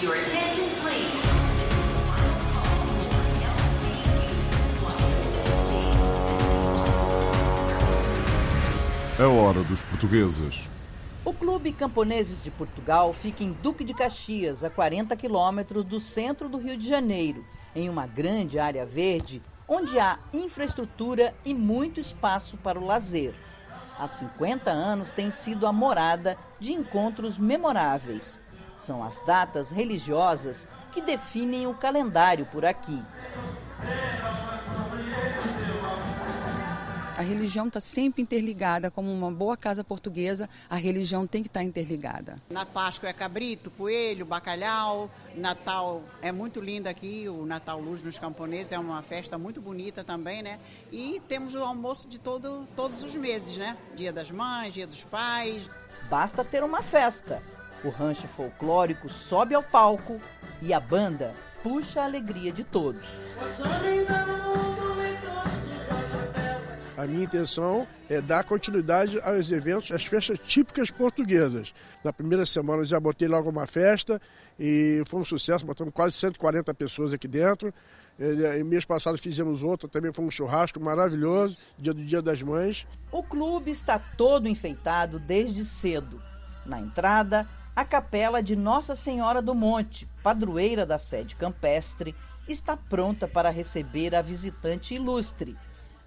Your attention, please. A hora dos portugueses. O Clube Camponeses de Portugal fica em Duque de Caxias, a 40 quilômetros do centro do Rio de Janeiro, em uma grande área verde onde há infraestrutura e muito espaço para o lazer. Há 50 anos tem sido a morada de encontros memoráveis. São as datas religiosas que definem o calendário por aqui. A religião está sempre interligada, como uma boa casa portuguesa, a religião tem que estar interligada. Na Páscoa é cabrito, coelho, bacalhau. Natal é muito lindo aqui, o Natal Luz nos Camponeses é uma festa muito bonita também, né? E temos o almoço de todo, todos os meses, né? Dia das Mães, Dia dos Pais. Basta ter uma festa. O rancho folclórico sobe ao palco e a banda puxa a alegria de todos. A minha intenção é dar continuidade aos eventos, às festas típicas portuguesas. Na primeira semana já botei logo uma festa e foi um sucesso, botamos quase 140 pessoas aqui dentro. E mês passado fizemos outra, também foi um churrasco maravilhoso, dia do Dia das Mães. O clube está todo enfeitado desde cedo. Na entrada, a capela de Nossa Senhora do Monte, padroeira da sede campestre, está pronta para receber a visitante ilustre.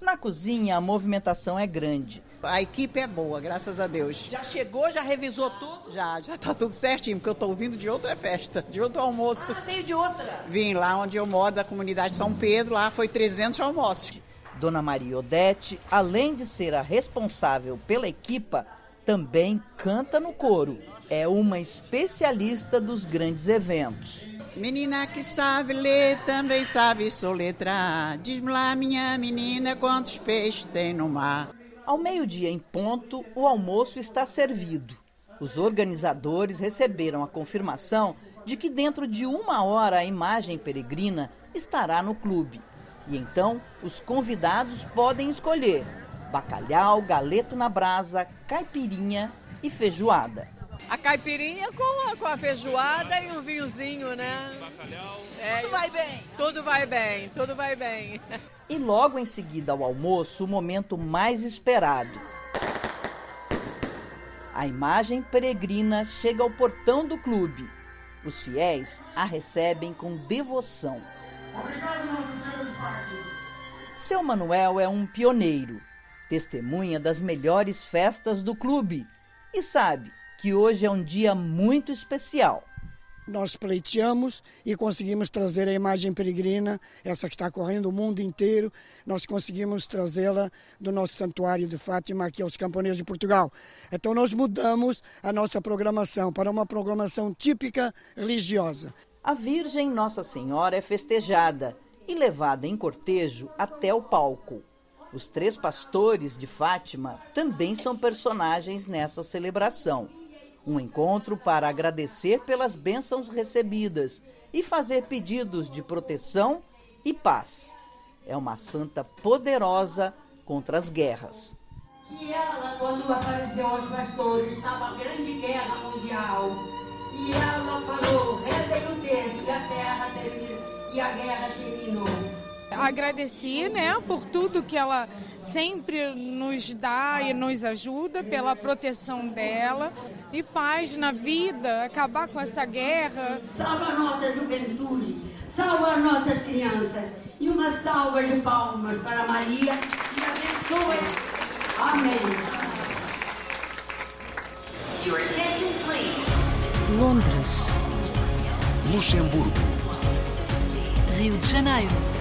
Na cozinha, a movimentação é grande. A equipe é boa, graças a Deus. Já chegou, já revisou tudo? Já, já tá tudo certinho, porque eu tô vindo de outra festa, de outro almoço. Ah, veio de outra? Vim lá onde eu moro, da comunidade São Pedro, lá foi 300 almoços. Dona Maria Odete, além de ser a responsável pela equipa, também canta no coro. É uma especialista dos grandes eventos. Menina que sabe ler, também sabe soletrar. Diz-me lá, minha menina, quantos peixes tem no mar. Ao meio-dia em ponto, o almoço está servido. Os organizadores receberam a confirmação de que dentro de uma hora a imagem peregrina estará no clube. E então os convidados podem escolher bacalhau, galeto na brasa, caipirinha e feijoada. A caipirinha com a, com a feijoada e um vinhozinho, né? Bacalhau. É, tudo vai bem. Tudo vai bem, tudo vai bem. E logo em seguida ao almoço, o momento mais esperado. A imagem peregrina chega ao portão do clube. Os fiéis a recebem com devoção. Obrigado, Nossa Senhora Fátima. Seu Manuel é um pioneiro, testemunha das melhores festas do clube e sabe que hoje é um dia muito especial. Nós pleiteamos e conseguimos trazer a imagem peregrina, essa que está correndo o mundo inteiro, nós conseguimos trazê-la do nosso santuário de Fátima aqui aos camponeses de Portugal. Então nós mudamos a nossa programação para uma programação típica religiosa. A Virgem Nossa Senhora é festejada e levada em cortejo até o palco. Os três pastores de Fátima também são personagens nessa celebração. Um encontro para agradecer pelas bênçãos recebidas e fazer pedidos de proteção e paz. É uma santa poderosa contra as guerras. E ela, quando apareceu aos pastores, estava a grande guerra mundial. E ela falou: rezem o texto, e a terra terminou, e a guerra terminou agradecer, né, por tudo que ela sempre nos dá e nos ajuda, pela proteção dela e paz na vida, acabar com essa guerra. Salva a nossa juventude, salva as nossas crianças e uma salva de palmas para Maria e abençoe. Amém. Your attention, please. Londres. Luxemburgo. Rio de Janeiro.